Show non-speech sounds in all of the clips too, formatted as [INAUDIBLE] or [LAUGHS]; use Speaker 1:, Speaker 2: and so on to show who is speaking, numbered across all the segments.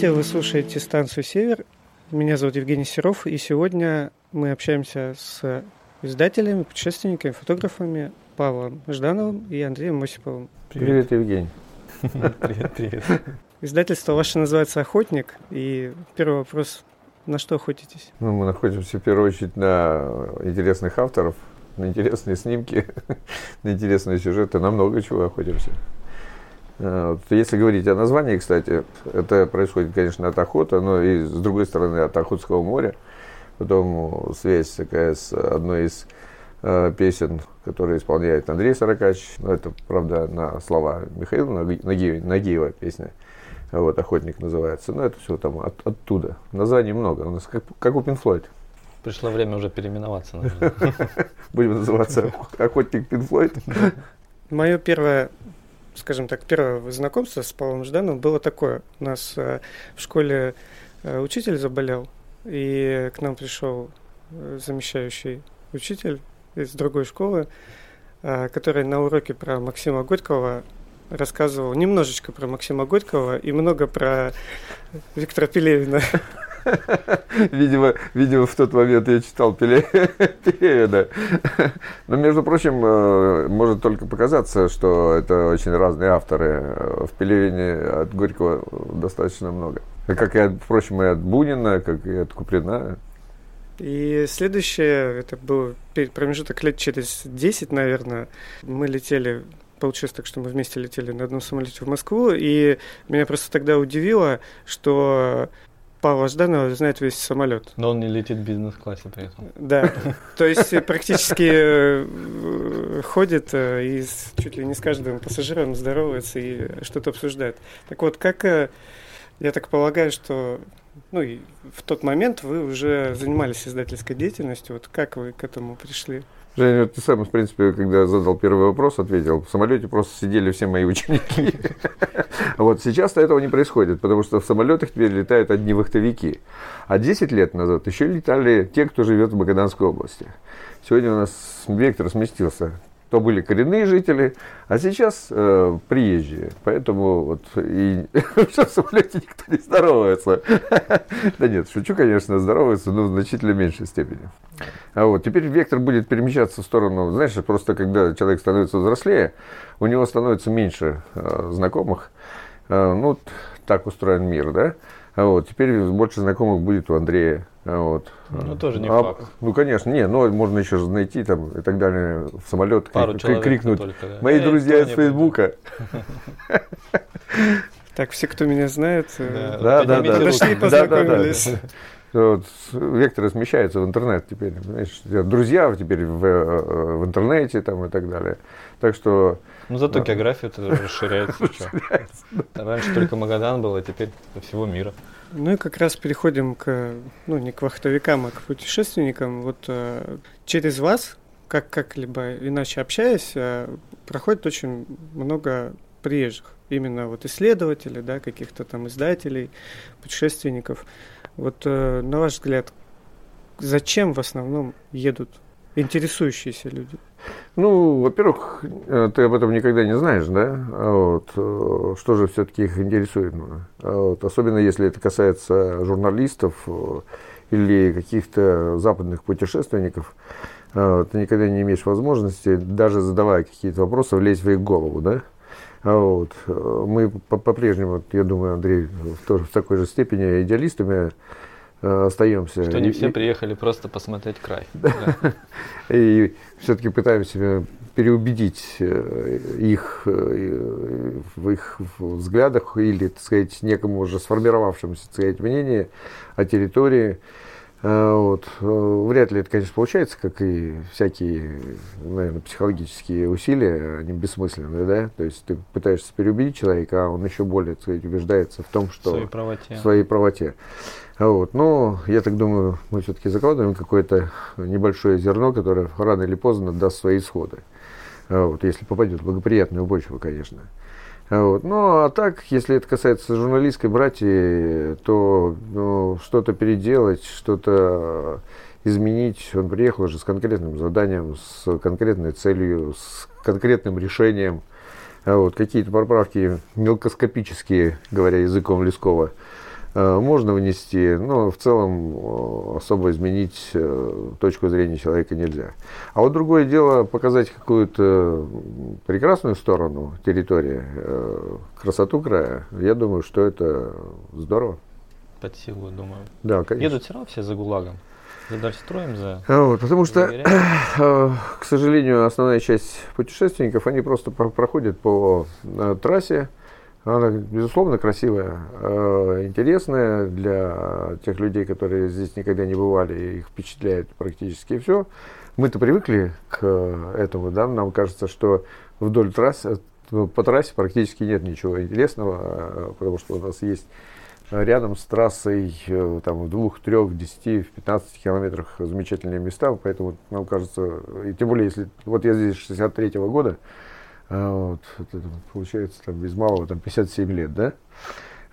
Speaker 1: Здравствуйте, вы слушаете станцию «Север». Меня зовут Евгений Серов, и сегодня мы общаемся с издателями, путешественниками, фотографами Павлом Ждановым и Андреем Осиповым.
Speaker 2: Привет, привет Евгений. [LAUGHS]
Speaker 3: Привет, привет.
Speaker 1: Издательство ваше называется «Охотник», и первый вопрос – на что охотитесь?
Speaker 2: Ну, мы находимся в первую очередь на интересных авторов, на интересные снимки, [LAUGHS] на интересные сюжеты, на много чего охотимся. Э, если говорить о названии, кстати, это происходит, конечно, от охоты, но и с другой стороны от Охотского моря. Потом связь такая с одной из э, песен, которые исполняет Андрей Сорокач. Ну, это, правда, на слова Михаила Нагиева, Нагиева песня. Вот, «Охотник» называется. Но это все там от, оттуда. Названий много. У нас как, как у Пинфлойд.
Speaker 3: Пришло время уже переименоваться. [LAUGHS]
Speaker 2: Будем называться «Охотник Пинфлойд».
Speaker 1: Мое первое скажем так, первое знакомство с Павлом Ждановым было такое. У нас э, в школе э, учитель заболел, и к нам пришел э, замещающий учитель из другой школы, который на уроке про Максима Горького рассказывал немножечко про Максима Горького и много про Виктора Пелевина.
Speaker 2: Видимо, видимо, в тот момент я читал [LAUGHS] Пелевина. Но, между прочим, э, может только показаться, что это очень разные авторы. В Пелевине от Горького достаточно много. Как и, впрочем, и от Бунина, как и от Куприна.
Speaker 1: И следующее, это был промежуток лет через 10, наверное, мы летели получилось так, что мы вместе летели на одном самолете в Москву, и меня просто тогда удивило, что Павла Жданова знает весь самолет.
Speaker 3: Но он не летит в бизнес-классе при этом.
Speaker 1: Да, то есть практически э, ходит э, и чуть ли не с каждым пассажиром здоровается и что-то обсуждает. Так вот, как э, я так полагаю, что ну, и в тот момент вы уже занимались издательской деятельностью. Вот как вы к этому пришли?
Speaker 2: Женя, ты сам, в принципе, когда задал первый вопрос, ответил. В самолете просто сидели все мои ученики. [LAUGHS] Вот сейчас-то этого не происходит, потому что в самолетах теперь летают одни вахтовики. А 10 лет назад еще летали те, кто живет в Магаданской области. Сегодня у нас вектор сместился то были коренные жители, а сейчас э, приезжие. Поэтому вот и [LAUGHS] в самолете никто не здоровается. [LAUGHS] Да нет, шучу, конечно, здоровается, но в значительно меньшей степени. А вот теперь вектор будет перемещаться в сторону, знаешь, просто когда человек становится взрослее, у него становится меньше э, знакомых. Э, ну, так устроен мир, да? А вот теперь больше знакомых будет у Андрея вот.
Speaker 3: Ну, тоже не а, факт.
Speaker 2: Ну, конечно, не, но можно еще найти там и так далее в самолет,
Speaker 3: Пару
Speaker 2: крик, крикнуть.
Speaker 3: Только, да.
Speaker 2: Мои Эй, друзья из Фейсбука. [LAUGHS]
Speaker 1: Так, все, кто меня знает,
Speaker 2: э, да, да, да,
Speaker 1: подошли, познакомились.
Speaker 2: Вот, векторы смещаются в интернет теперь. Знаешь, друзья теперь в, э, в интернете там, и так далее. Так что...
Speaker 3: Ну, зато да. география расширяется. [LAUGHS] расширяется Раньше только Магадан был, а теперь всего мира.
Speaker 1: Ну и как раз переходим к, ну не к вахтовикам, а к путешественникам. Вот э, через вас, как как-либо иначе общаясь, э, проходит очень много приезжих. Именно вот исследователей, да, каких-то там издателей, путешественников. Вот э, на ваш взгляд, зачем в основном едут интересующиеся люди?
Speaker 2: Ну, во-первых, э, ты об этом никогда не знаешь, да? А вот, э, что же все-таки их интересует? Ну, а вот, особенно если это касается журналистов э, или каких-то западных путешественников, ты никогда не имеешь возможности, даже задавая какие-то вопросы, влезть в их голову, да? А вот, мы по-прежнему, я думаю, Андрей, тоже в такой же степени идеалистами остаемся.
Speaker 3: Что не все и, приехали просто посмотреть край. [LAUGHS]
Speaker 2: И все-таки пытаемся переубедить э, их э, в их взглядах или, так сказать, некому уже сформировавшемуся, так сказать, мнении о территории. Вот. Вряд ли это, конечно, получается, как и всякие, наверное, психологические усилия, они бессмысленные, да? То есть ты пытаешься переубедить человека, а он еще более, так сказать, убеждается в том, что... В
Speaker 3: своей правоте.
Speaker 2: В своей правоте. Вот. Но я так думаю, мы все-таки закладываем какое-то небольшое зерно, которое рано или поздно даст свои исходы. Вот. Если попадет в благоприятную почву, конечно. Вот. Ну, а так, если это касается журналистской братьи, то ну, что-то переделать, что-то изменить. Он приехал уже с конкретным заданием, с конкретной целью, с конкретным решением. А вот, какие-то поправки мелкоскопические, говоря языком Лескова, можно внести, но в целом э, особо изменить э, точку зрения человека нельзя. А вот другое дело показать какую-то прекрасную сторону территории, красоту края. Я думаю, что это здорово.
Speaker 3: Под силу, думаю.
Speaker 2: Да, конечно.
Speaker 3: Едут все равно все за ГУЛАГом. За Дальстроем, за...
Speaker 2: А вот, потому что, [CLEARS THROAT] к сожалению, основная часть путешественников, они просто проходят по э, трассе. Она, безусловно, красивая, э, интересная для тех людей, которые здесь никогда не бывали, их впечатляет практически все. Мы-то привыкли к этому, да, нам кажется, что вдоль трассы, по трассе практически нет ничего интересного, э, потому что у нас есть рядом с трассой, э, там, в двух, трех, десяти, в 15 километрах замечательные места, поэтому нам кажется, и тем более, если, вот я здесь 63 -го года, вот, это, получается, там, без малого, там, 57 лет, да,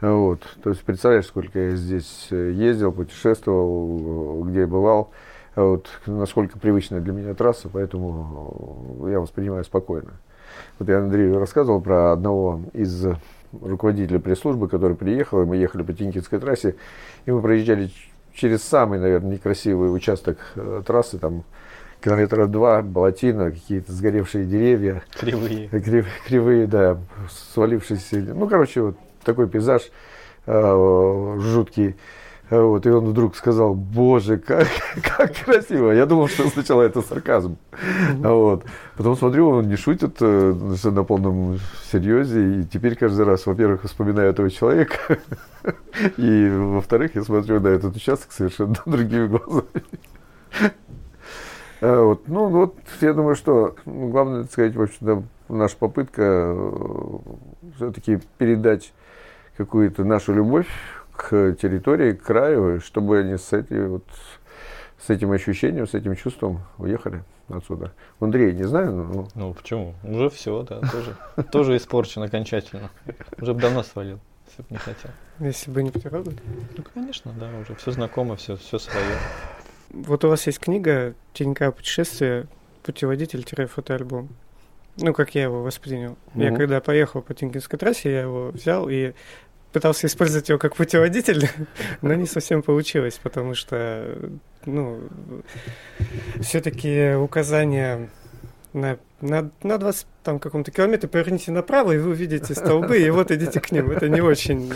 Speaker 2: вот, то есть, представляешь, сколько я здесь э, ездил, путешествовал, где я бывал, вот, насколько привычная для меня трасса, поэтому я воспринимаю спокойно. Вот я Андрею рассказывал про одного из руководителя пресс-службы, который приехал, и мы ехали по Тинкинской трассе, и мы проезжали через самый, наверное, некрасивый участок э, трассы, там километра два, болотина, какие-то сгоревшие деревья.
Speaker 3: Кривые.
Speaker 2: Крив, кривые, да, свалившиеся. Ну, короче, вот такой пейзаж э, жуткий. Вот, и он вдруг сказал, боже, как, как красиво. Я думал, что сначала это сарказм. Вот. Потом смотрю, он не шутит э, на полном серьезе. И теперь каждый раз, во-первых, вспоминаю этого человека. [LAUGHS] И, во-вторых, я смотрю на этот участок совершенно [LAUGHS] другими глазами. А вот. Ну, вот, я думаю, что главное, так сказать, в общем-то, наша попытка э, все-таки передать какую-то нашу любовь к территории, к краю, чтобы они с, эти, вот, с этим ощущением, с этим чувством уехали отсюда. Андрей, не знаю, но...
Speaker 3: Ну, почему? Уже все, да, тоже, тоже испорчен окончательно. Уже бы давно свалил, если бы не хотел.
Speaker 1: Если бы не природа?
Speaker 3: Ну, конечно, да, уже все знакомо, все, все свое.
Speaker 1: Вот у вас есть книга «Тенька путешествия. Путеводитель-фотоальбом». Ну, как я его воспринял. Mm-hmm. Я когда поехал по Тинкинской трассе, я его взял и пытался использовать его как путеводитель, [LAUGHS] но не совсем получилось, потому что, ну, все-таки указания на, на, на 20 там каком-то километре поверните направо, и вы увидите столбы, и вот идите к ним. Это не очень...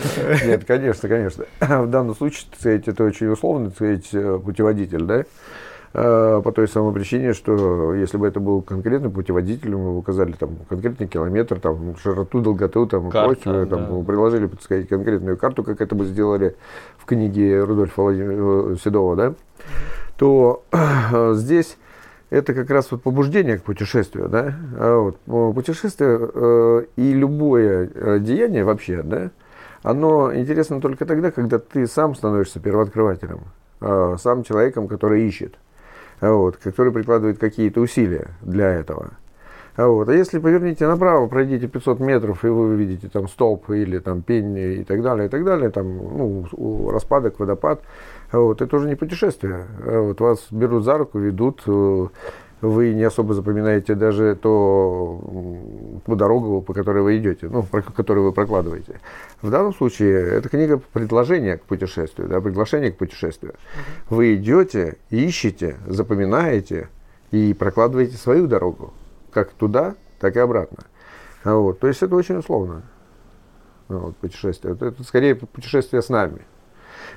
Speaker 2: Нет, конечно, конечно. В данном случае, так сказать, это очень условно, так сказать, э, путеводитель, да? Э, по той самой причине, что если бы это был конкретный путеводитель, мы указали там конкретный километр, там широту, долготу, там Карта, прочее, там да. приложили, так сказать, конкретную карту, как это бы сделали в книге Рудольфа Владимир... Э, Седова, да, то э, здесь это как раз вот побуждение к путешествию, да, а вот, путешествие э, и любое деяние вообще, да, оно интересно только тогда, когда ты сам становишься первооткрывателем, э, сам человеком, который ищет вот, который прикладывает какие-то усилия для этого. Вот. А если поверните направо, пройдите 500 метров, и вы увидите там столб или там пень и так далее, и так далее, там ну, распадок, водопад, вот, это уже не путешествие. Вот, вас берут за руку, ведут, э, вы не особо запоминаете даже то, ту дорогу, по которой вы идете, ну, про которую вы прокладываете. В данном случае это книга предложения к путешествию, да, приглашение к путешествию. Вы идете, ищете, запоминаете и прокладываете свою дорогу, как туда, так и обратно. Вот. То есть это очень условно. Вот, путешествие. Это, скорее путешествие с нами.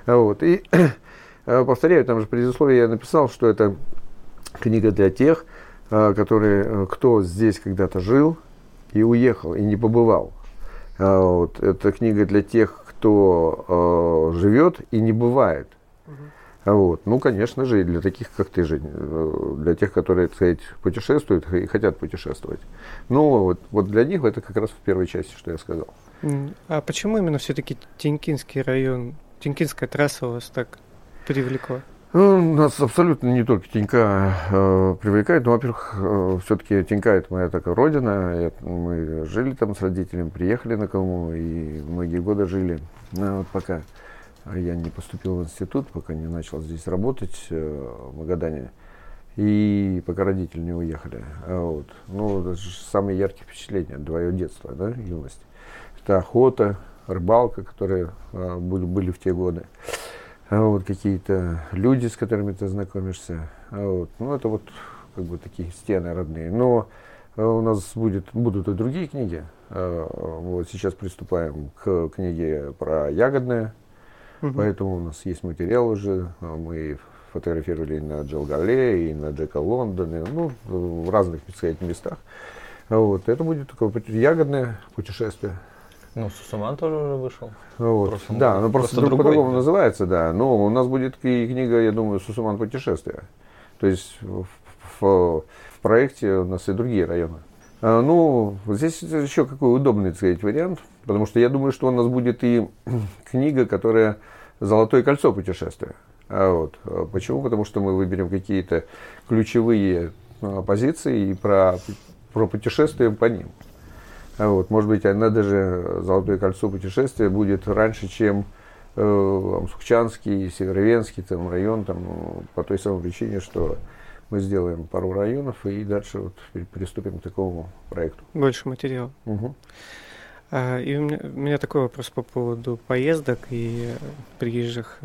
Speaker 2: Вот. И [CLEARS THROAT] повторяю, там же предисловие я написал, что это книга для тех, а, которые, э, кто здесь когда-то жил и уехал, и не побывал. Вот, это книга для тех, кто э, живет и не бывает. Вот. Ну, конечно же, и для таких, как ты, Жень, э, для тех, которые, так сказать, путешествуют и хотят путешествовать. Ну, вот, вот для них это как раз в первой части, что я сказал.
Speaker 1: А почему именно все-таки Тинькинский район, Тинькинская трасса вас так привлекла?
Speaker 2: Ну, нас абсолютно не только Тинька э, привлекает, но, во-первых, э, все-таки Тинька это моя такая родина. Это, мы жили там с родителями, приехали на Колыму и многие годы жили. Ну, вот пока я не поступил в институт, пока не начал здесь работать э, в Магадане. и пока родители не уехали. А вот. Ну, это же самые яркие впечатления от твоего детства, да, юность. Это охота, рыбалка, которые а, были, были в те годы. А вот какие-то люди, с которыми ты знакомишься. А вот. Ну, это вот как бы такие стены родные. Но а, у нас будет, будут и другие книги. А, вот сейчас приступаем к книге про ягодное. Угу. Поэтому у нас есть материал уже. Мы фотографировали и на Джалгале, и на Джека Лондоне, ну, в разных, так сказать, местах. Вот. Это будет такое ягодное путешествие.
Speaker 3: Ну, Сусуман тоже уже вышел.
Speaker 2: Вот. Просто, да, ну просто, просто по-другому да. называется, да. Но у нас будет и книга, я думаю, Сусуман путешествия. То есть в, в, в проекте у нас и другие районы. А, ну, здесь еще какой удобный, так сказать, вариант, потому что я думаю, что у нас будет и [CLEARS THROAT] книга, которая «Золотое кольцо путешествия». А вот. А почему? Потому что мы выберем какие-то ключевые а, позиции и про, про путешествие по ним. А вот. Может быть, она даже «Золотое кольцо путешествия» будет раньше, чем э, Сухчанский, Северовенский там, район, там, по той самой причине, что мы сделаем пару районов и дальше вот приступим к такому проекту.
Speaker 1: Больше материала. Угу. А, и у меня, у меня такой вопрос по поводу поездок и приезжих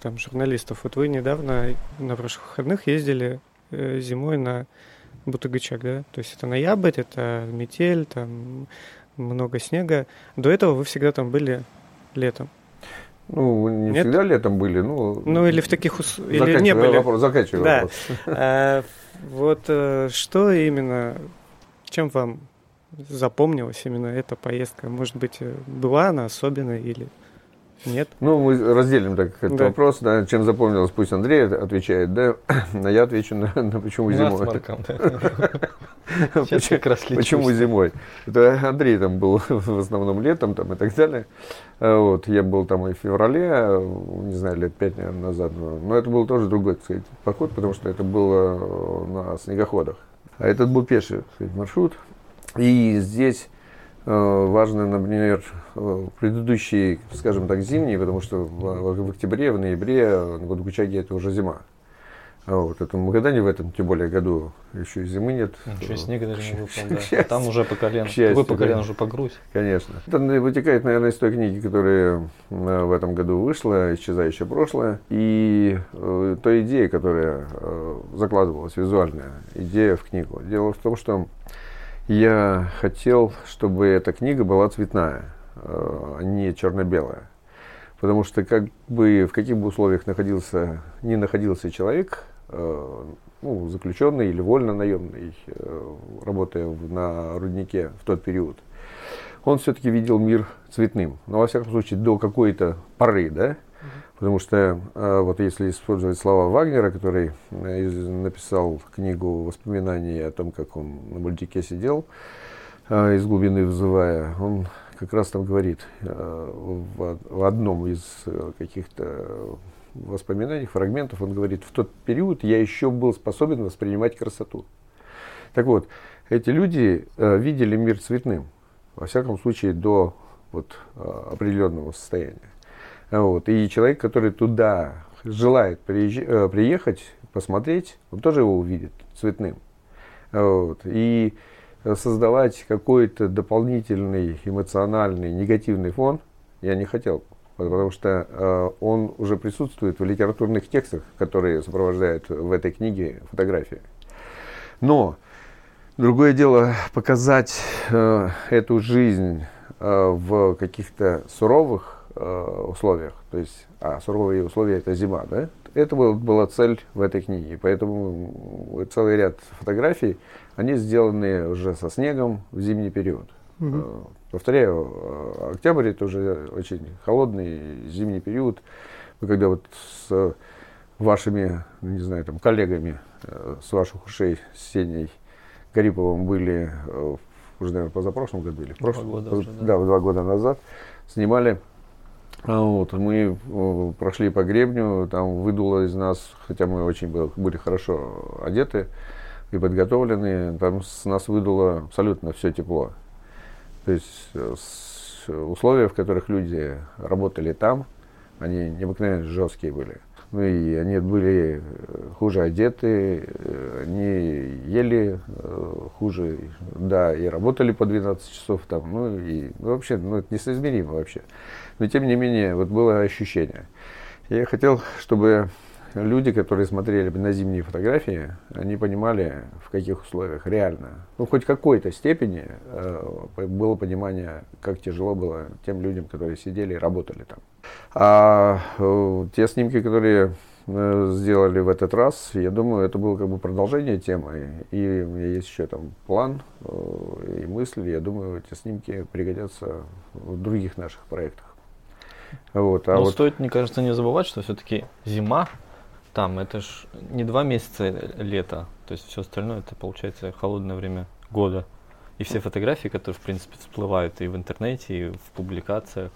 Speaker 1: там журналистов. Вот вы недавно на прошлых выходных ездили э, зимой на Бутыгачак, да? То есть это ноябрь, это метель, там много снега. До этого вы всегда там были летом.
Speaker 2: Ну, не Нет? всегда летом были, ну...
Speaker 1: Ну, или в таких условиях... Или не были.
Speaker 2: Вопрос, заканчивай
Speaker 1: да. вопрос. А, вот э, что именно, чем вам запомнилась именно эта поездка? Может быть, э, была она особенная или нет.
Speaker 2: Ну, мы разделим так этот да. вопрос. Да, чем запомнилось, пусть Андрей отвечает, да, [CLEARS THROAT] а я отвечу на, на почему зимой. [LAUGHS] Почему зимой? Это Андрей там был [LAUGHS] в основном летом там и так далее. А вот, я был там и в феврале, не знаю, лет пять, наверное, назад. Но это был тоже другой, так сказать, поход, потому что это было на снегоходах. А этот был пеший сказать, маршрут. И здесь важно, например, э, предыдущие, скажем так, зимние, потому что в, в октябре, в ноябре на Гудгучаге это уже зима. А вот, это в Магадане в этом, тем более, году еще и зимы нет.
Speaker 3: Ничего, снега даже не выпал, да. А там уже по колено. Счастье, Вы по колено уже по грудь.
Speaker 2: Конечно. Это вытекает, наверное, из той книги, которая э, в этом году вышла, «Исчезающее прошлое». И э, той идеи, которая э, закладывалась, визуальная идея в книгу. Дело в том, что я хотел, чтобы эта книга была цветная, а не черно-белая. Потому что как бы в каких бы условиях находился, не находился человек, э, ну, заключенный или вольно наемный, э, работая на руднике в тот период, он все-таки видел мир цветным. Но, во всяком случае, до какой-то поры, да, Потому что а, вот если использовать слова Вагнера, который э, написал книгу воспоминаний о том, как он на мультике сидел, а, из глубины вызывая, он как раз там говорит в одном из э, каких-то воспоминаний, фрагментов, он говорит, в тот период я еще был способен воспринимать красоту. Так вот, эти люди э, видели мир цветным, во всяком случае, до вот, определенного состояния. Вот. И человек, который туда желает. Э, приехать, посмотреть, он тоже его увидит цветным. Вот. И создавать какой-то дополнительный эмоциональный негативный фон я не хотел, потому что э, он уже присутствует в литературных текстах, которые сопровождают в этой книге фотографии. Но другое дело показать э, эту жизнь э, в каких-то суровых Э, условиях. То есть, а суровые условия это зима, да? Это был, была цель в этой книге. Поэтому целый ряд фотографий, они сделаны уже со снегом в зимний период. Угу. Повторяю, э, октябрь это уже очень холодный зимний период. Мы когда вот с вашими, ну, не знаю, там, коллегами с ваших ушей, с Сеней Гариповым были уже, наверное, позапрошлом году или в прошлом, два года уже, да. да, два года назад, снимали вот, мы э, прошли по гребню, там выдуло из нас, хотя мы очень были хорошо одеты и подготовлены, там с нас выдуло абсолютно все тепло. То есть э, условия, в которых люди работали там, они необыкновенно жесткие были. Ну и они были хуже одеты, они ели хуже, да, и работали по 12 часов там, ну и ну, вообще, ну это несоизмеримо вообще. Но тем не менее, вот было ощущение. Я хотел, чтобы люди, которые смотрели на зимние фотографии, они понимали, в каких условиях реально, ну, хоть какой-то степени э, было понимание, как тяжело было тем людям, которые сидели и работали там. А э, те снимки, которые э, сделали в этот раз, я думаю, это было как бы продолжение темы. И у меня есть еще там план э, и мысли. Я думаю, эти снимки пригодятся в других наших проектах.
Speaker 3: Вот, а Но вот... стоит, мне кажется, не забывать, что все-таки зима там, это ж не два месяца лета, то есть все остальное это получается холодное время года. И все фотографии, которые, в принципе, всплывают и в интернете, и в публикациях,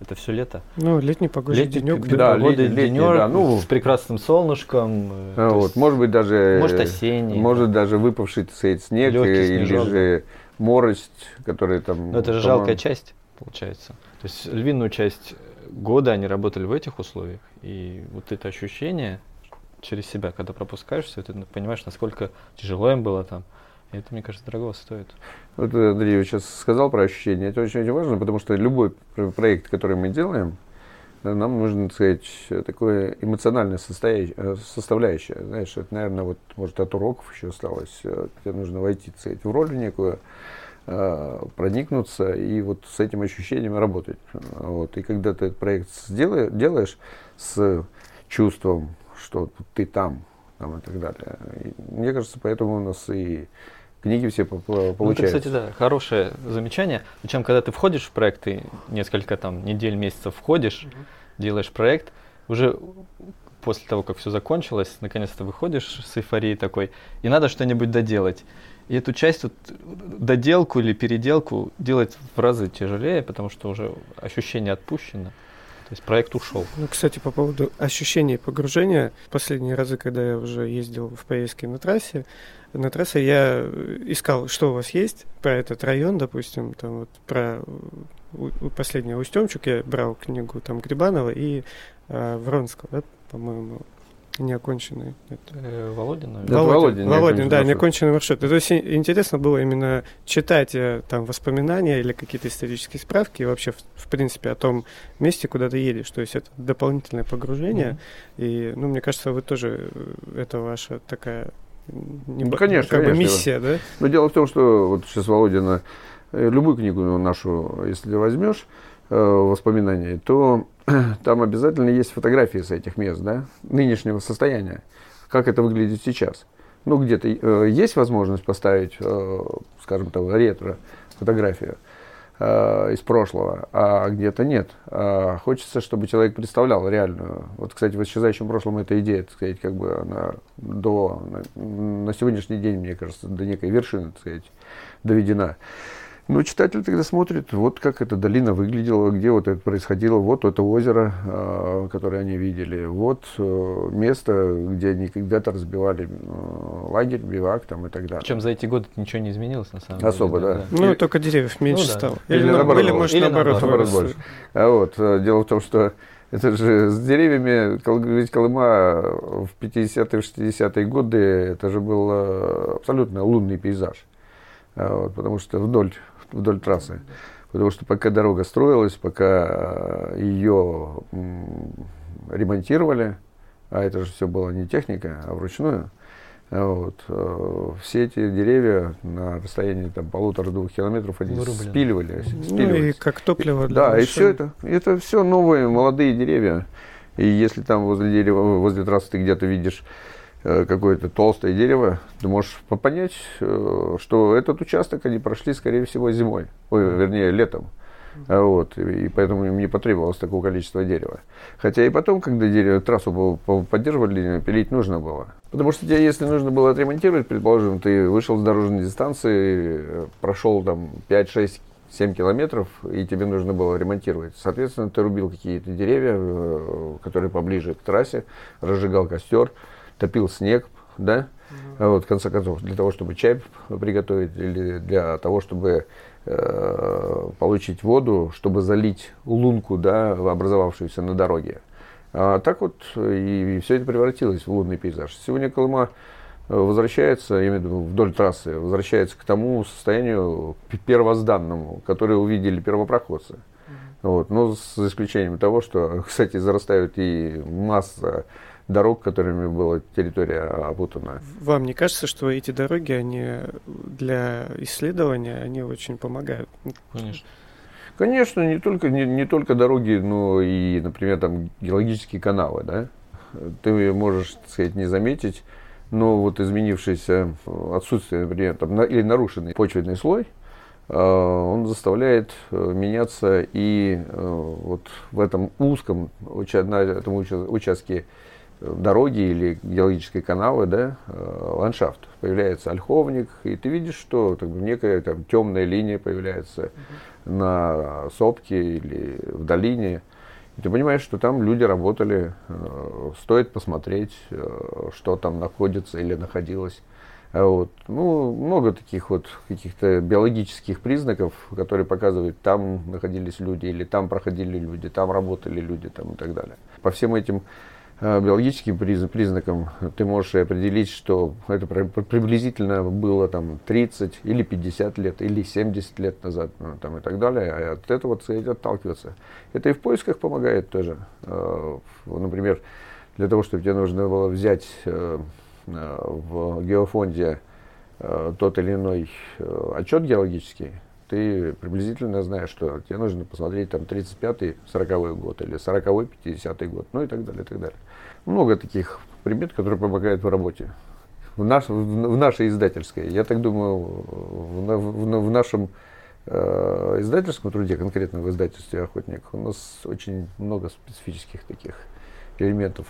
Speaker 3: это все лето.
Speaker 1: Ну, летний погодный
Speaker 3: летний, денек. Да, погодный летний, денек да, ну, с прекрасным солнышком.
Speaker 2: А вот, есть, может быть, даже...
Speaker 3: Может, осенний.
Speaker 2: Может, да. даже выпавший, так сказать, снег Легкий или снежок. же морость, которая там...
Speaker 3: Но это же жалкая часть, получается. То есть львиную часть года они работали в этих условиях. И вот это ощущение, через себя, когда пропускаешь все, ты понимаешь, насколько тяжело им было там. И это, мне кажется, дорого стоит.
Speaker 2: Вот Андрей сейчас сказал про ощущения. Это очень, очень важно, потому что любой проект, который мы делаем, нам нужно, так сказать, такое эмоциональное э, составляющее. Знаешь, это, наверное, вот, может, от уроков еще осталось, э, где нужно войти, так сказать, в роль некую, э, проникнуться и вот с этим ощущением работать. Вот. И когда ты этот проект сделаешь, делаешь с чувством, что ты там, там и так далее. И мне кажется, поэтому у нас и книги все получаются. Ну, это,
Speaker 3: кстати, да, хорошее замечание. Причем, когда ты входишь в проект, ты несколько там недель, месяцев входишь, угу. делаешь проект, уже после того, как все закончилось, наконец-то выходишь с эйфорией такой, и надо что-нибудь доделать. И эту часть, вот, доделку или переделку делать в разы тяжелее, потому что уже ощущение отпущено. То есть проект ушел.
Speaker 1: Ну, кстати, по поводу ощущения погружения, последние разы, когда я уже ездил в поездке на трассе, на трассе я искал, что у вас есть про этот район, допустим, там вот про у, у последнего Устемчук я брал книгу там Грибанова и э, Вронского, да, по-моему, неоконченный. Это...
Speaker 3: Э, Володин,
Speaker 1: наверное. Володин, Володин, Володин да, неоконченный маршрут. То есть интересно было именно читать э, там воспоминания или какие-то исторические справки и вообще, в, в принципе, о том месте, куда ты едешь. То есть это дополнительное погружение. Mm-hmm. И, ну, мне кажется, вы тоже, э, это ваша такая
Speaker 2: не, ну, конечно,
Speaker 1: как
Speaker 2: конечно.
Speaker 1: бы миссия, да?
Speaker 2: Но дело в том, что вот сейчас Володина, любую книгу нашу, если возьмешь, воспоминания, то [CLEARS THROAT] там обязательно есть фотографии с этих мест, да, нынешнего состояния, как это выглядит сейчас. Ну, где-то э, есть возможность поставить, э, скажем так, ретро-фотографию э, из прошлого, а где-то нет. А хочется, чтобы человек представлял реальную. Вот, кстати, в исчезающем прошлом эта идея, так сказать, как бы она до, на, на сегодняшний день, мне кажется, до некой вершины, так сказать, доведена. Ну, читатель тогда смотрит, вот как эта долина выглядела, где вот это происходило, вот это озеро, э, которое они видели, вот э, место, где они когда-то разбивали э, лагерь, бивак там и так далее.
Speaker 3: Причем за эти годы ничего не изменилось, на самом
Speaker 2: Особо,
Speaker 3: деле.
Speaker 2: да. да.
Speaker 1: Ну, или, только деревьев меньше ну, стало.
Speaker 2: Или, или, наоборот, или, может, или наоборот, наоборот больше. А вот, дело в том, что это же с деревьями, ведь Колыма в 50-е, 60-е годы, это же был абсолютно лунный пейзаж. А вот, потому что вдоль вдоль трассы. Потому что пока дорога строилась, пока э, ее ремонтировали, а это же все было не техника, а вручную, вот, э, все эти деревья на расстоянии там, полутора-двух километров они Вырублены. спиливали,
Speaker 1: Ну и как топливо
Speaker 2: для Да, машин. и все это, это все новые молодые деревья. И если там возле дерева, возле трассы ты где-то видишь Э, какое-то толстое дерево, ты можешь понять, э, что этот участок они прошли, скорее всего, зимой, ой, вернее, летом. А вот, и поэтому им не потребовалось такого количества дерева. Хотя и потом, когда дерево, трассу поддерживали, пилить нужно было. Потому что тебе, если нужно было отремонтировать, предположим, ты вышел с дорожной дистанции, прошел там 5, 6, 7 километров, и тебе нужно было ремонтировать. Соответственно, ты рубил какие-то деревья, э, которые поближе к трассе, разжигал костер, топил снег, да, угу. вот, в конце концов, для того, чтобы чай приготовить, или для того, чтобы э, получить воду, чтобы залить лунку, да, образовавшуюся на дороге. А так вот и, и все это превратилось в лунный пейзаж. Сегодня Колыма э, возвращается, я имею в виду вдоль трассы, возвращается к тому состоянию первозданному, которое увидели первопроходцы. Вот. Но с исключением того, что, [LAUGHS] кстати, зарастают и масса дорог, которыми была территория опутана.
Speaker 1: Вам не кажется, что эти дороги, они для исследования, они очень помогают?
Speaker 3: Конечно.
Speaker 2: Конечно, не только, не, не только дороги, но и, например, там геологические каналы, да. Ты можешь, так сказать, не заметить, но вот изменившееся отсутствие, например, там, или нарушенный почвенный слой, э, он заставляет э, меняться и э, вот в этом узком, на этом участке дороги или геологические каналы, да, ландшафт. Появляется ольховник, и ты видишь, что так, некая там, темная линия появляется на сопке или в долине. И ты понимаешь, что там люди работали, э, стоит посмотреть, э, что там находится или находилось. А вот. Ну, много таких вот каких-то биологических признаков, которые показывают, там находились люди, или там проходили люди, там работали люди там, и так далее. По всем этим Э, биологическим признакам ты можешь определить, что это приблизительно было там 30 или 50 лет, или 70 лет назад, ну, там, и так далее. А от этого цель отталкиваться. Это и в поисках помогает тоже. Э, например, для того, чтобы тебе нужно было взять э, в геофонде тот или иной отчет геологический, ты приблизительно знаешь, что тебе нужно посмотреть там 35-й, 40-й год или 40-й, 50-й год, ну и так далее, и так далее. Много таких примет, которые помогают в работе. В, наш, в нашей издательской, я так думаю, в, в, в нашем э, издательском труде, конкретно в издательстве «Охотник», у нас очень много специфических таких элементов,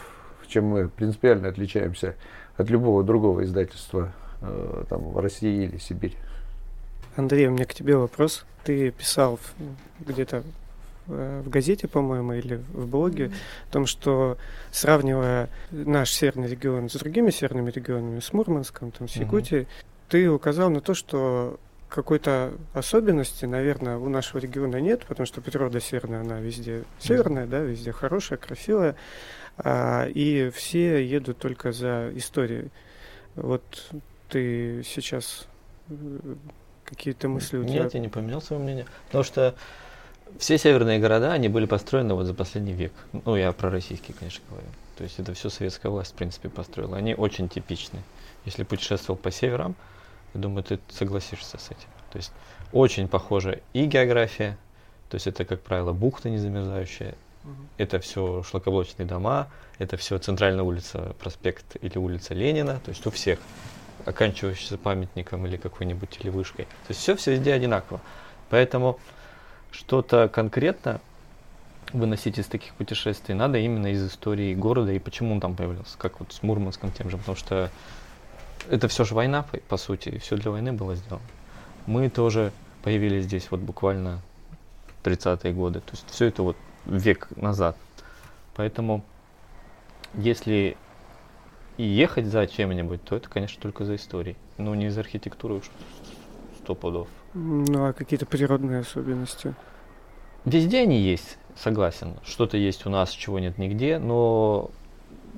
Speaker 2: чем мы принципиально отличаемся от любого другого издательства э, там, в России или Сибири.
Speaker 1: Андрей, у меня к тебе вопрос. Ты писал где-то э, в газете, по-моему, или в блоге, mm-hmm. о том, что сравнивая наш северный регион с другими северными регионами, с Мурманском, там, с Якутией, mm-hmm. ты указал на то, что какой-то особенности, наверное, у нашего региона нет, потому что природа северная, она везде северная, mm-hmm. да, везде хорошая, красивая, а, и все едут только за историей. Вот ты сейчас э, какие-то мысли у
Speaker 3: тебя? Нет, я не поменял свое мнение. Потому что все северные города, они были построены вот за последний век. Ну, я про российские, конечно, говорю. То есть это все советская власть, в принципе, построила. Они очень типичны. Если путешествовал по северам, я думаю, ты согласишься с этим. То есть очень похожа и география, то есть это, как правило, бухта незамерзающая, угу. это все шлакоблочные дома, это все центральная улица, проспект или улица Ленина, то есть у всех оканчивающийся памятником или какой-нибудь или вышкой. То есть все, все везде одинаково. Поэтому что-то конкретно выносить из таких путешествий надо именно из истории города и почему он там появился, как вот с Мурманском тем же, потому что это все же война, по, сути, и все для войны было сделано. Мы тоже появились здесь вот буквально 30-е годы, то есть все это вот век назад. Поэтому если и ехать за чем-нибудь, то это, конечно, только за историей. Но не из архитектуры уж сто пудов.
Speaker 1: Ну, а какие-то природные особенности?
Speaker 3: Везде они есть, согласен. Что-то есть у нас, чего нет нигде, но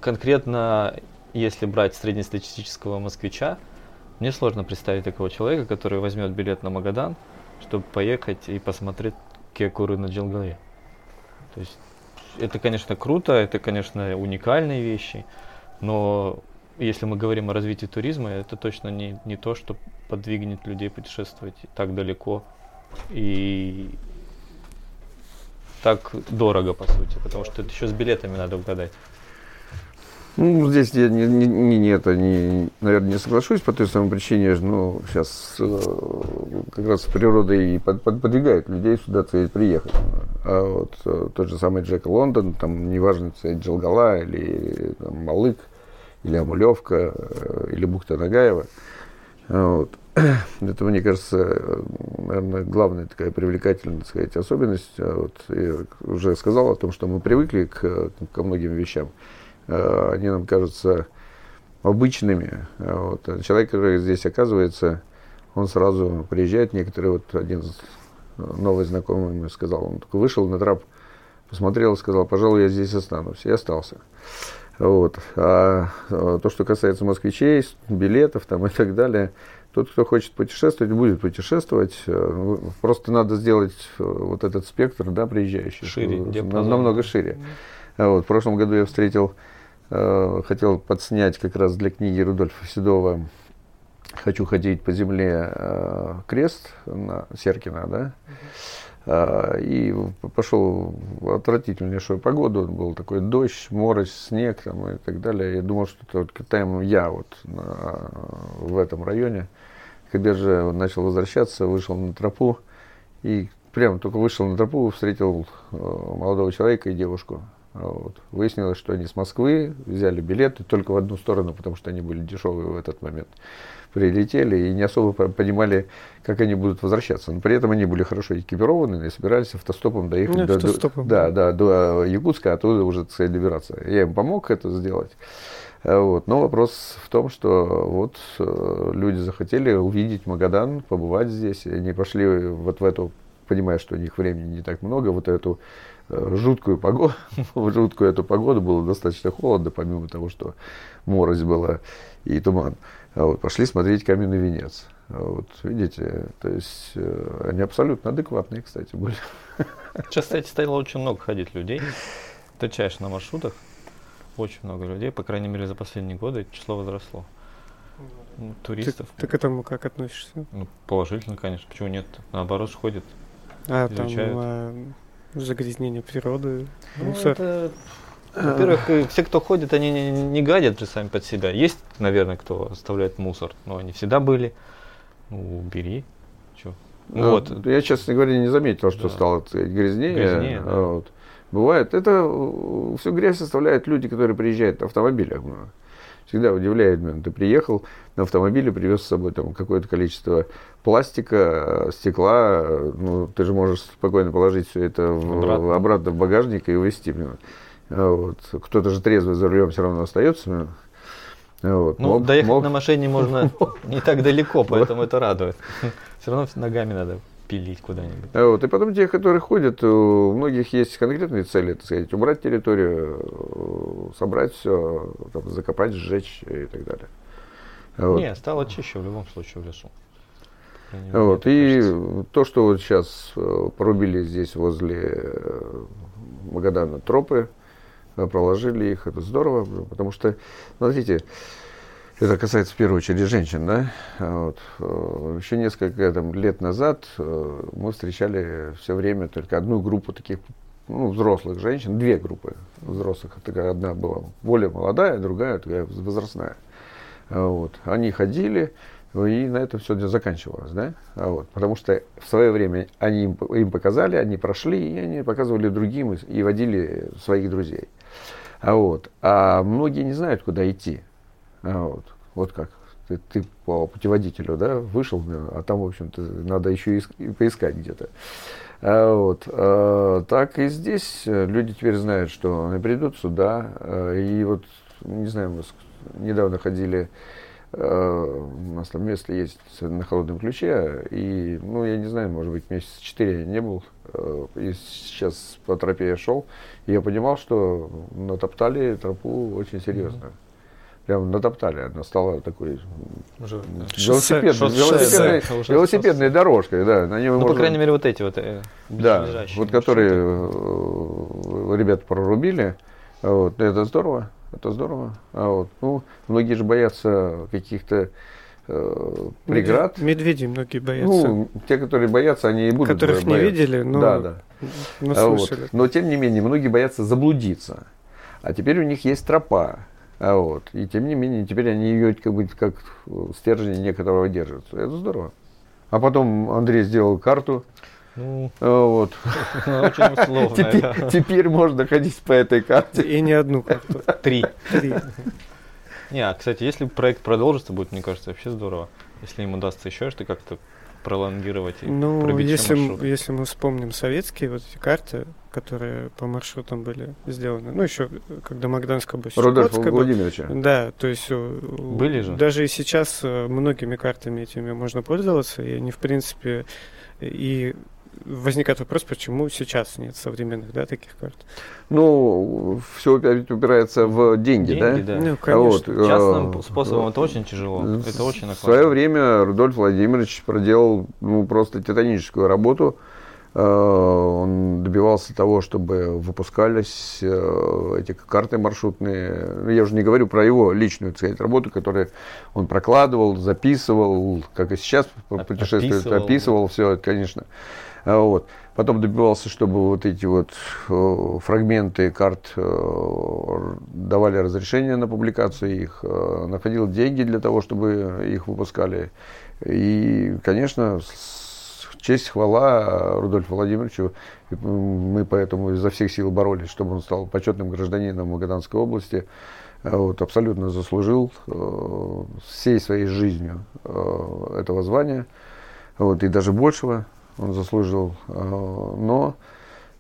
Speaker 3: конкретно, если брать среднестатистического москвича, мне сложно представить такого человека, который возьмет билет на Магадан, чтобы поехать и посмотреть кекуры на Джелгале. То есть это, конечно, круто, это, конечно, уникальные вещи, но если мы говорим о развитии туризма, это точно не, не то, что подвигнет людей путешествовать так далеко и так дорого, по сути, потому что это еще с билетами надо угадать.
Speaker 2: Ну, здесь я не, не, не, это не, наверное, не соглашусь по той самой причине, ну, сейчас э, как раз природа и под, под, подвигает людей сюда приехать. А вот э, тот же самый Джек Лондон, там, неважно, это Джалгала или там, Малык, или Амулевка, э, или Бухта Нагаева. Вот. [CLEARS THROAT] Это, мне кажется, наверное, главная такая привлекательная, так сказать, особенность. Вот, я уже сказал о том, что мы привыкли к, ко многим вещам. Они нам кажутся обычными. Вот. А человек, который здесь оказывается, он сразу приезжает. Некоторые, вот один новый знакомый мне сказал, он такой вышел на трап посмотрел и сказал, пожалуй, я здесь останусь. И остался. Вот. А, а то, что касается москвичей, билетов там и так далее, тот, кто хочет путешествовать, будет путешествовать. Э, просто надо сделать э, вот этот спектр, да, приезжающий.
Speaker 3: Шире,
Speaker 2: намного шире. Вот. В прошлом году я встретил, э, хотел подснять как раз для книги Рудольфа Седова «Хочу ходить по земле» крест на Серкина, да. А, и пошел в отвратительнейшую погоду, был такой дождь, морось, снег там, и так далее. Я думал, что только там я вот на, в этом районе. Когда же начал возвращаться, вышел на тропу, и прямо только вышел на тропу, встретил э, молодого человека и девушку. Вот. Выяснилось, что они с Москвы взяли билеты только в одну сторону, потому что они были дешевые в этот момент прилетели и не особо понимали, как они будут возвращаться. Но при этом они были хорошо экипированы и собирались автостопом доехать ну, до, автостопом. До, да, да, до Якутска, а оттуда уже, так сказать, добираться. Я им помог это сделать. А вот. Но вопрос в том, что вот э, люди захотели увидеть Магадан, побывать здесь, и они пошли вот в эту, понимая, что у них времени не так много, вот эту э, жуткую погоду, [LAUGHS] в жуткую эту погоду было достаточно холодно, помимо того, что морось была и туман. А вот, пошли смотреть каменный венец. А вот, видите, то есть э, они абсолютно адекватные, кстати, были. [LAUGHS]
Speaker 3: Сейчас, кстати, стало очень много ходить людей. Встречаешь на маршрутах, очень много людей, по крайней мере, за последние годы число возросло. Ну, туристов.
Speaker 1: Ты, ты к этому как относишься?
Speaker 3: Ну, положительно, конечно. Почему нет? Наоборот, ходят.
Speaker 1: А, изучают. там а, загрязнение природы.
Speaker 3: Ну, это во-первых, э, все, кто ходит, они не, не гадят же сами под себя. Есть, наверное, кто оставляет мусор, но они всегда были. Ну, убери. Че?
Speaker 2: Ну, ну, вот. Я, честно говоря, не заметил, что да. стало грязнее. грязнее да. вот. Бывает. Это э, всю грязь составляют люди, которые приезжают на автомобилях. Всегда удивляет меня. Ты приехал на автомобиле, привез с собой там какое-то количество пластика, стекла. Ну, ты же можешь спокойно положить все это в, обратно. обратно в багажник и увезти. А вот. Кто-то же трезвый за рулем все равно остается.
Speaker 3: Вот. Ну, мог, доехать мог... на машине можно [LAUGHS] не так далеко, поэтому это радует. [LAUGHS] Все равно ногами надо пилить куда-нибудь.
Speaker 2: А вот. И потом те, которые ходят, у многих есть конкретные цели, так сказать, убрать территорию, собрать все, там, закопать, сжечь и так далее.
Speaker 3: Вот. Не, стало чище в любом случае в лесу.
Speaker 2: Вот. И то, что вот сейчас э, порубили здесь возле э, Магадана тропы, проложили их, это здорово, потому что, смотрите, это касается в первую очередь женщин, да? Вот. Э, еще несколько там, лет назад э, мы встречали все время только одну группу таких ну, взрослых женщин, две группы взрослых. Одна была более молодая, другая такая возрастная. Вот. Они ходили, и на этом все заканчивалось, да? А вот, потому что в свое время они им, им показали, они прошли, и они показывали другим и, и водили своих друзей. А вот, а многие не знают, куда идти. А вот, вот как. Ты, ты по путеводителю, да, вышел, а там, в общем-то, надо еще и поискать где-то. А вот, а, так и здесь люди теперь знают, что они придут сюда, а, и вот, не знаю, мы недавно ходили Э, у нас там место есть на холодном ключе, и, ну, я не знаю, может быть, месяца четыре я не был, э, и сейчас по тропе я шел, и я понимал, что натоптали тропу очень серьезно. Mm-hmm. Прям натоптали, она стала такой уже, велосипедной, шоссе, велосипедной, шоссе, велосипедной дорожкой, да.
Speaker 3: На ней ну, можно... по крайней мере, вот эти вот э,
Speaker 2: Да, вот которые э, ребята прорубили, вот, это здорово это здорово. А вот, ну, многие же боятся каких-то э, преград.
Speaker 1: Медведей многие боятся.
Speaker 2: Ну, те, которые боятся, они и будут
Speaker 1: Которых бояться. не видели, но
Speaker 2: да, да. А вот. Но, тем не менее, многие боятся заблудиться. А теперь у них есть тропа. А вот. И тем не менее, теперь они ее как бы как стержень некоторого держат. Это здорово. А потом Андрей сделал карту ну, а, вот.
Speaker 3: Очень условно. [LAUGHS]
Speaker 2: Теперь, теперь можно ходить по этой карте.
Speaker 1: И не одну карту. [LAUGHS]
Speaker 3: Три. Три. Не, а, кстати, если проект продолжится, будет, мне кажется, вообще здорово. Если им удастся еще что-то как-то пролонгировать и
Speaker 1: ну, пробить если, мы, если мы вспомним советские вот эти карты, которые по маршрутам были сделаны, ну, еще когда Магданская была
Speaker 2: Рудольфа Владимировича.
Speaker 1: Да, то есть
Speaker 3: были же.
Speaker 1: даже и сейчас э, многими картами этими можно пользоваться, и они, в принципе, и возникает вопрос, почему сейчас нет современных, да, таких карт?
Speaker 2: Ну, все опять упирается в деньги,
Speaker 3: Деньги,
Speaker 2: да?
Speaker 3: да.
Speaker 1: Ну, конечно.
Speaker 2: Вот,
Speaker 3: Частным
Speaker 2: э,
Speaker 3: способом это очень тяжело. Это очень
Speaker 2: В
Speaker 3: накладно.
Speaker 2: свое время Рудольф Владимирович проделал ну, просто титаническую работу. Э, Он добивался того, чтобы выпускались э, эти карты маршрутные. Ну, Я уже не говорю про его личную, сказать, работу, которую он прокладывал, записывал, как и сейчас путешествует,
Speaker 3: описывал,
Speaker 2: описывал все это, конечно. А Вот. Потом добивался, чтобы вот эти вот э, фрагменты карт э, давали разрешение на публикацию их, э, находил деньги для того, чтобы их выпускали. И, конечно, с- честь, хвала Рудольфу Владимировичу. Мы поэтому изо всех сил боролись, чтобы он стал почетным гражданином Магаданской области. А Вот, абсолютно заслужил э, всей своей жизнью э, этого звания. Вот, и даже большего он заслужил. Э, Но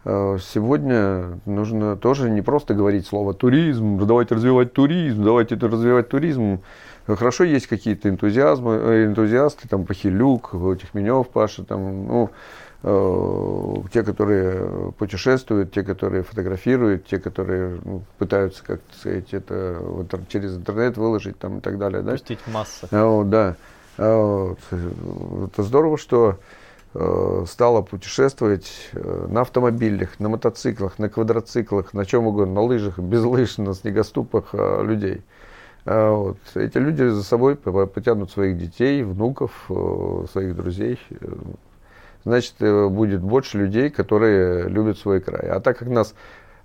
Speaker 2: э, сегодня нужно тоже не просто говорить слово туризм, давайте развивать туризм, давайте это развивать туризм. Хорошо, есть какие-то энтузиазмы, э, энтузиасты, там Пахилюк, Тихменев, Паша, там, ну, э, те, которые путешествуют, те, которые фотографируют, те, которые ну, пытаются, как сказать, это в интер- через интернет выложить там, и так далее. Да?
Speaker 3: Пустить массы.
Speaker 2: А, вот, да. А, вот, э, Это здорово, что стало путешествовать на автомобилях, на мотоциклах, на квадроциклах, на чем угодно, на лыжах, без лыж, на снегоступах э, людей. А, вот. Эти люди за собой по- потянут своих детей, внуков, э, своих друзей. Значит, э, будет больше людей, которые любят свой край. А так как нас,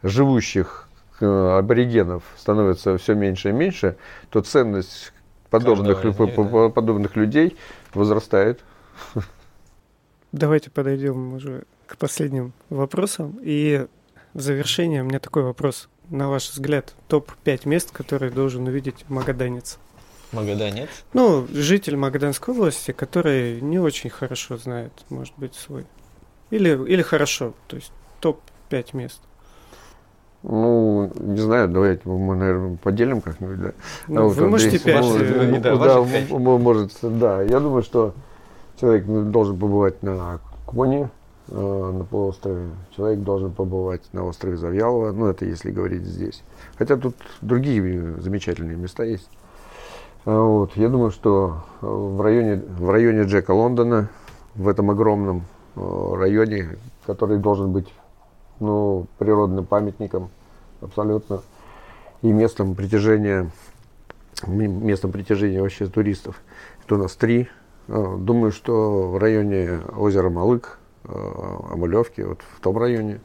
Speaker 2: живущих э, аборигенов, становится все меньше и меньше, то ценность подобных, по-
Speaker 3: да.
Speaker 2: подобных людей возрастает.
Speaker 1: Давайте подойдем уже к последним вопросам. И в завершение у меня такой вопрос. На ваш взгляд, топ-5 мест, которые должен увидеть магаданец?
Speaker 3: Магаданец.
Speaker 1: Ну, житель Магаданской области, который не очень хорошо знает, может быть, свой. Или, или хорошо, то есть топ-5 мест.
Speaker 2: Ну, не знаю, давайте мы, наверное, поделим как-нибудь, да?
Speaker 1: Ну,
Speaker 2: А вот
Speaker 1: вы можете
Speaker 2: Андрей
Speaker 1: 5.
Speaker 2: Симонов,
Speaker 3: э,
Speaker 2: ну,
Speaker 3: да,
Speaker 2: да,
Speaker 3: пять.
Speaker 2: может, да. Я думаю, что человек должен побывать на Кумане, э, на полуострове. Человек должен побывать на острове Завьялова. Ну, это если говорить здесь. Хотя тут другие замечательные места есть. А, Вот. Я думаю, что э, в районе, в районе Джека Лондона, в этом огромном э, районе, который должен быть ну, природным памятником абсолютно и местом притяжения, местом притяжения вообще туристов. Это у нас три. Э, Думаю, что в районе озера Малык, э, Амулевки, вот в том районе.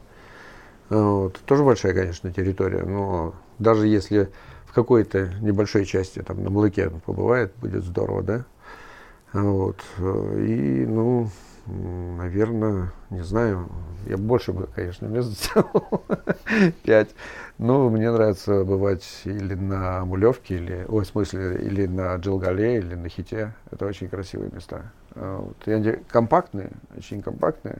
Speaker 2: Э, Вот. Тоже большая, конечно, территория, но даже если в какой-то небольшой части, там на Малыке побывает, будет здорово, да? А Вот. Э, И, ну, наверное, не знаю, я больше бы, конечно, мест сделал, [LAUGHS] пять. Но мне нравится бывать или на Мулевке, или, ой, в смысле, или на Джилгале, или на Хите. Это очень красивые места. А Вот. И они компактные, очень компактные.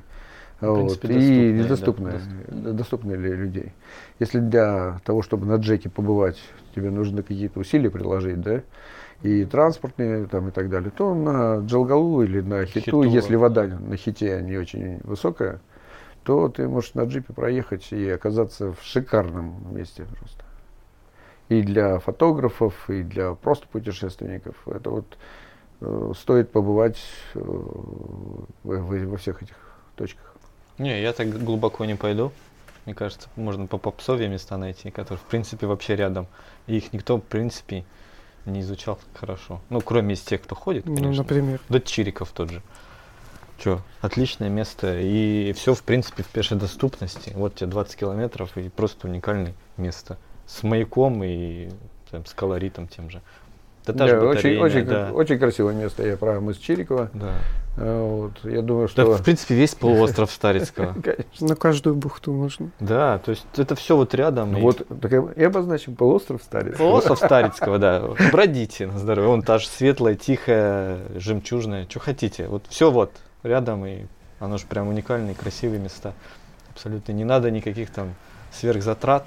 Speaker 3: В
Speaker 2: Вот.
Speaker 3: принципе,
Speaker 2: И
Speaker 3: доступные, да,
Speaker 2: доступные,
Speaker 3: доступные
Speaker 2: для людей. Если для того, чтобы на Джеке побывать, тебе нужно какие-то усилия приложить, да, и транспортные там и так далее, то на Джалгалу или на Хиту,
Speaker 3: Хиту,
Speaker 2: если
Speaker 3: да.
Speaker 2: вода на Хите не очень высокая, то ты можешь на джипе проехать и оказаться в шикарном месте просто. И для фотографов, и для просто путешественников. Это вот э, стоит побывать э, во, во- всех этих точках.
Speaker 3: Не, я так глубоко не пойду. Мне кажется, можно по попсовье места найти, которые, в принципе, вообще рядом. И их никто, в принципе, не изучал хорошо. Ну, кроме из тех, кто ходит,
Speaker 1: Ну,
Speaker 3: конечно.
Speaker 1: например.
Speaker 3: Да Чириков тот же. Че, отличное место. И все, в принципе, в пешей доступности. Вот тебе 20 километров и просто уникальное место. С маяком и там, с колоритом тем же. Да, та же
Speaker 2: Да, очень,
Speaker 3: батарейная,
Speaker 2: очень,
Speaker 3: да.
Speaker 2: очень красивое место. Я про мыс Чирикова.
Speaker 3: Да.
Speaker 2: А, Вот, я думаю,
Speaker 3: Да,
Speaker 2: что...
Speaker 3: в принципе, весь полуостров Старицкого. [LAUGHS]
Speaker 2: Конечно.
Speaker 1: На каждую бухту можно.
Speaker 3: Да, то есть это все вот рядом. и
Speaker 2: Вот, так и обозначим полуостров Старец.
Speaker 3: Полуостров [LAUGHS] Старицкого, да. Бродите на здоровье. Вон та же светлая, тихая, жемчужная. Что хотите. Вот все вот рядом. И оно же прям уникальные, красивые места. Абсолютно не надо никаких там сверхзатрат.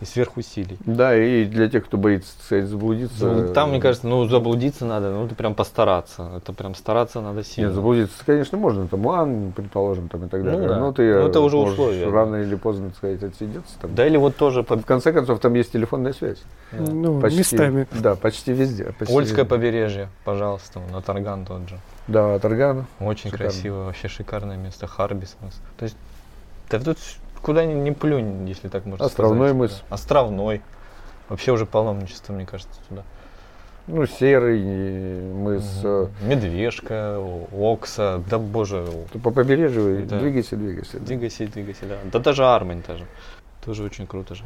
Speaker 3: И сверхусилий.
Speaker 2: Да, и для тех, кто боится, так сказать, заблудиться.
Speaker 3: Ну, там, мне кажется, ну, заблудиться надо, ну, это прям постараться. Это прям стараться надо сильно.
Speaker 2: Нет, заблудиться, конечно, можно, там лан, предположим, там и так
Speaker 3: Ну
Speaker 2: далее.
Speaker 3: да.
Speaker 2: Но ты
Speaker 3: Ну, это уже условия.
Speaker 2: рано или поздно, так сказать, отсидеться там.
Speaker 3: Да или вот тоже по-
Speaker 2: В конце концов, там есть телефонная связь.
Speaker 3: да.
Speaker 1: Ну,
Speaker 2: Почти,
Speaker 1: местами.
Speaker 2: Да, почти везде. Почти
Speaker 3: Ольское
Speaker 2: везде.
Speaker 3: побережье, пожалуйста, на Тарган тот же.
Speaker 2: Да, Тарган.
Speaker 3: Очень
Speaker 2: Шикарно.
Speaker 3: красиво, вообще шикарное место. Харбис. То есть, да тут куда ни, ни плюнь, если так можно
Speaker 2: Островной
Speaker 3: сказать.
Speaker 2: мыс.
Speaker 3: Да. Островной. Вообще уже паломничество, мне кажется, туда.
Speaker 2: Ну, серый и мы с... э,
Speaker 3: Медвежка, Окса, да боже,
Speaker 2: ты По побережью
Speaker 3: Да.
Speaker 2: двигайся, двигайся.
Speaker 3: двигайся, двигайся, да. Да даже Армень тоже. Тоже очень круто же.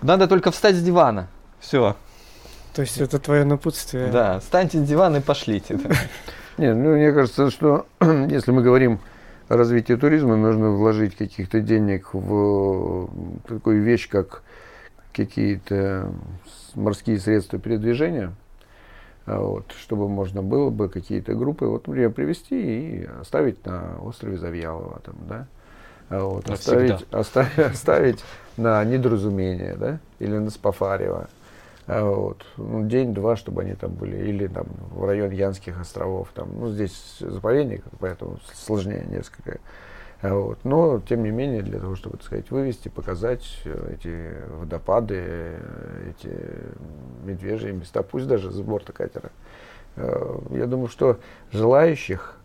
Speaker 3: Надо только встать с дивана. Все.
Speaker 1: То есть это твое напутствие.
Speaker 3: Да, встаньте с дивана и пошлите. [LAUGHS] да.
Speaker 2: Нет, ну, мне кажется, что [CLEARS THROAT] если мы говорим о развитии туризма, нужно вложить каких-то денег в такую вещь, как какие-то морские средства передвижения, а вот, чтобы можно было бы какие-то группы, вот, например, привезти и оставить на острове Завьялова, там, да, А вот,
Speaker 3: Навсегда.
Speaker 2: оставить, оставить, [LAUGHS] оставить на недоразумение, да, или на Спафарева, вот, ну, день-два, чтобы они там были, или там в район Янских островов, там, ну, здесь заповедник, поэтому сложнее несколько. А Вот. Но, тем не менее, для того, чтобы, так сказать, вывести, показать э, эти водопады, э, эти медвежьи места, пусть даже с борта катера. Э, Я думаю, что желающих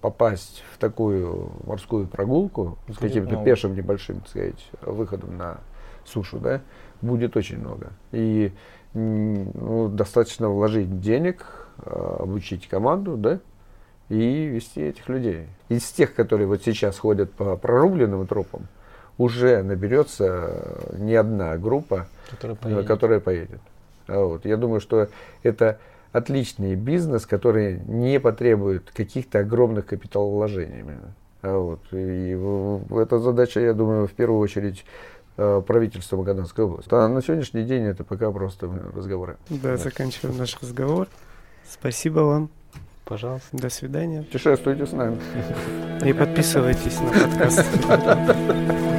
Speaker 2: попасть в такую морскую прогулку с каким-то пешим небольшим, так сказать, выходом на сушу, да, будет очень много. И ну, достаточно вложить денег, э, обучить команду, да, и вести этих людей. Из тех, которые вот сейчас ходят по прорубленным тропам, уже наберется не одна группа,
Speaker 3: Который
Speaker 2: э,
Speaker 3: поедет.
Speaker 2: которая поедет. А Вот. Я думаю, что это отличный бизнес, который не потребует каких-то огромных капиталовложений. именно. А Вот. И эта задача, я думаю, в первую очередь э, правительства Магаданской области. А на сегодняшний день это пока просто разговоры.
Speaker 1: Да, заканчиваем наш разговор. Спасибо вам.
Speaker 3: Пожалуйста.
Speaker 1: До свидания.
Speaker 2: Путешествуйте с нами.
Speaker 1: И подписывайтесь на подкаст. [LAUGHS]